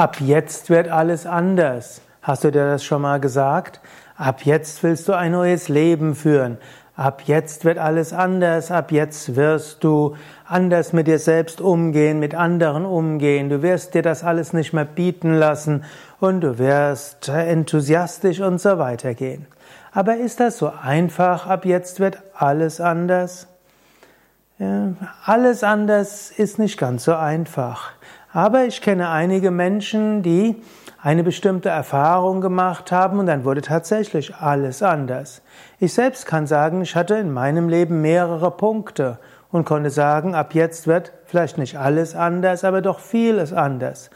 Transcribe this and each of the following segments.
Ab jetzt wird alles anders. Hast du dir das schon mal gesagt? Ab jetzt willst du ein neues Leben führen. Ab jetzt wird alles anders. Ab jetzt wirst du anders mit dir selbst umgehen, mit anderen umgehen. Du wirst dir das alles nicht mehr bieten lassen und du wirst enthusiastisch und so weiter gehen. Aber ist das so einfach? Ab jetzt wird alles anders? Alles anders ist nicht ganz so einfach. Aber ich kenne einige Menschen, die eine bestimmte Erfahrung gemacht haben und dann wurde tatsächlich alles anders. Ich selbst kann sagen, ich hatte in meinem Leben mehrere Punkte und konnte sagen, ab jetzt wird vielleicht nicht alles anders, aber doch vieles anders.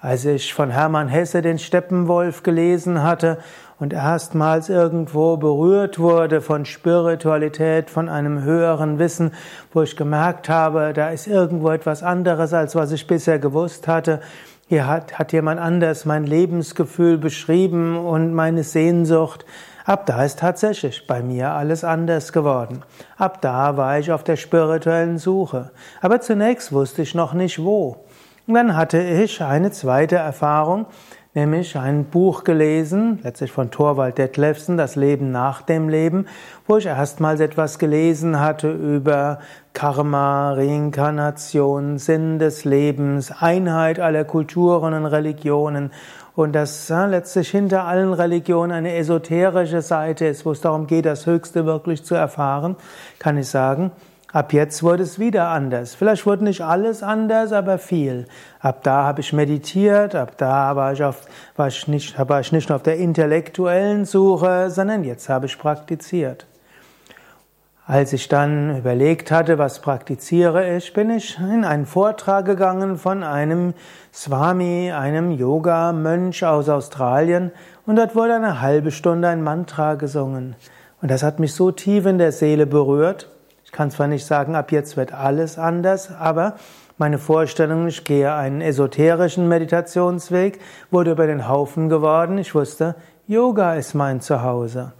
Als ich von Hermann Hesse den Steppenwolf gelesen hatte und erstmals irgendwo berührt wurde von Spiritualität, von einem höheren Wissen, wo ich gemerkt habe, da ist irgendwo etwas anderes, als was ich bisher gewusst hatte. Hier hat, hat jemand anders mein Lebensgefühl beschrieben und meine Sehnsucht. Ab da ist tatsächlich bei mir alles anders geworden. Ab da war ich auf der spirituellen Suche. Aber zunächst wusste ich noch nicht wo. Und dann hatte ich eine zweite Erfahrung, nämlich ein Buch gelesen, letztlich von Thorwald Detlefsen, Das Leben nach dem Leben, wo ich erstmals etwas gelesen hatte über Karma, Reinkarnation, Sinn des Lebens, Einheit aller Kulturen und Religionen. Und dass ja, letztlich hinter allen Religionen eine esoterische Seite ist, wo es darum geht, das Höchste wirklich zu erfahren, kann ich sagen, Ab jetzt wurde es wieder anders. Vielleicht wurde nicht alles anders, aber viel. Ab da habe ich meditiert, ab da war ich, auf, war ich, nicht, war ich nicht auf der intellektuellen Suche, sondern jetzt habe ich praktiziert. Als ich dann überlegt hatte, was praktiziere ich, bin ich in einen Vortrag gegangen von einem Swami, einem Yoga-Mönch aus Australien, und dort wurde eine halbe Stunde ein Mantra gesungen. Und das hat mich so tief in der Seele berührt, ich kann zwar nicht sagen, ab jetzt wird alles anders, aber meine Vorstellung, ich gehe einen esoterischen Meditationsweg, wurde über den Haufen geworden. Ich wusste, Yoga ist mein Zuhause.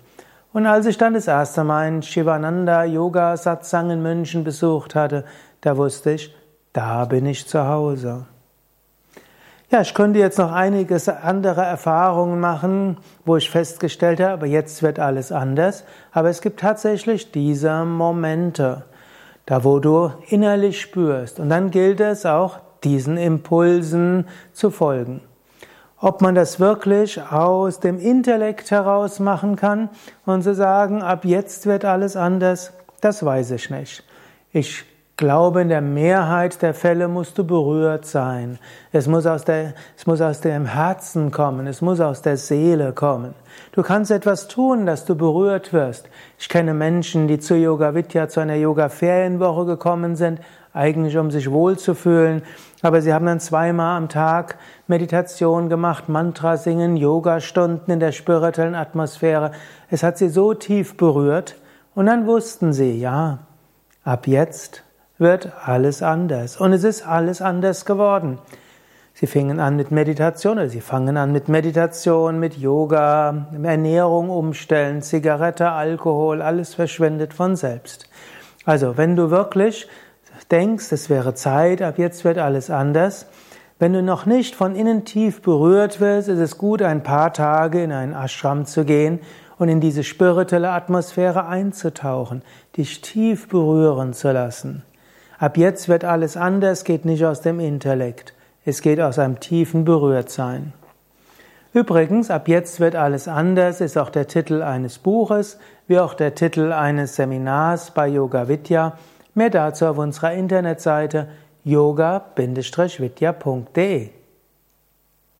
Und als ich dann das erste Mal einen Shivananda Yoga Satsang in München besucht hatte, da wusste ich, da bin ich zu Hause. Ja, ich könnte jetzt noch einiges andere Erfahrungen machen, wo ich festgestellt habe, aber jetzt wird alles anders. Aber es gibt tatsächlich diese Momente, da wo du innerlich spürst. Und dann gilt es auch, diesen Impulsen zu folgen. Ob man das wirklich aus dem Intellekt heraus machen kann und zu sagen, ab jetzt wird alles anders, das weiß ich nicht. Ich glaube, in der Mehrheit der Fälle musst du berührt sein. Es muss aus der, es muss aus dem Herzen kommen. Es muss aus der Seele kommen. Du kannst etwas tun, dass du berührt wirst. Ich kenne Menschen, die zu Yoga Vidya, zu einer Yoga Ferienwoche gekommen sind, eigentlich um sich wohlzufühlen. Aber sie haben dann zweimal am Tag Meditation gemacht, Mantra singen, Yoga-Stunden in der spirituellen Atmosphäre. Es hat sie so tief berührt. Und dann wussten sie, ja, ab jetzt wird alles anders. Und es ist alles anders geworden. Sie fingen an mit Meditation oder sie fangen an mit Meditation, mit Yoga, Ernährung umstellen, Zigarette, Alkohol, alles verschwendet von selbst. Also, wenn du wirklich denkst, es wäre Zeit, ab jetzt wird alles anders, wenn du noch nicht von innen tief berührt wirst, ist es gut, ein paar Tage in einen Ashram zu gehen und in diese spirituelle Atmosphäre einzutauchen, dich tief berühren zu lassen. Ab jetzt wird alles anders, geht nicht aus dem Intellekt. Es geht aus einem tiefen Berührtsein. Übrigens, ab jetzt wird alles anders ist auch der Titel eines Buches, wie auch der Titel eines Seminars bei Yoga Vidya. Mehr dazu auf unserer Internetseite yoga-vidya.de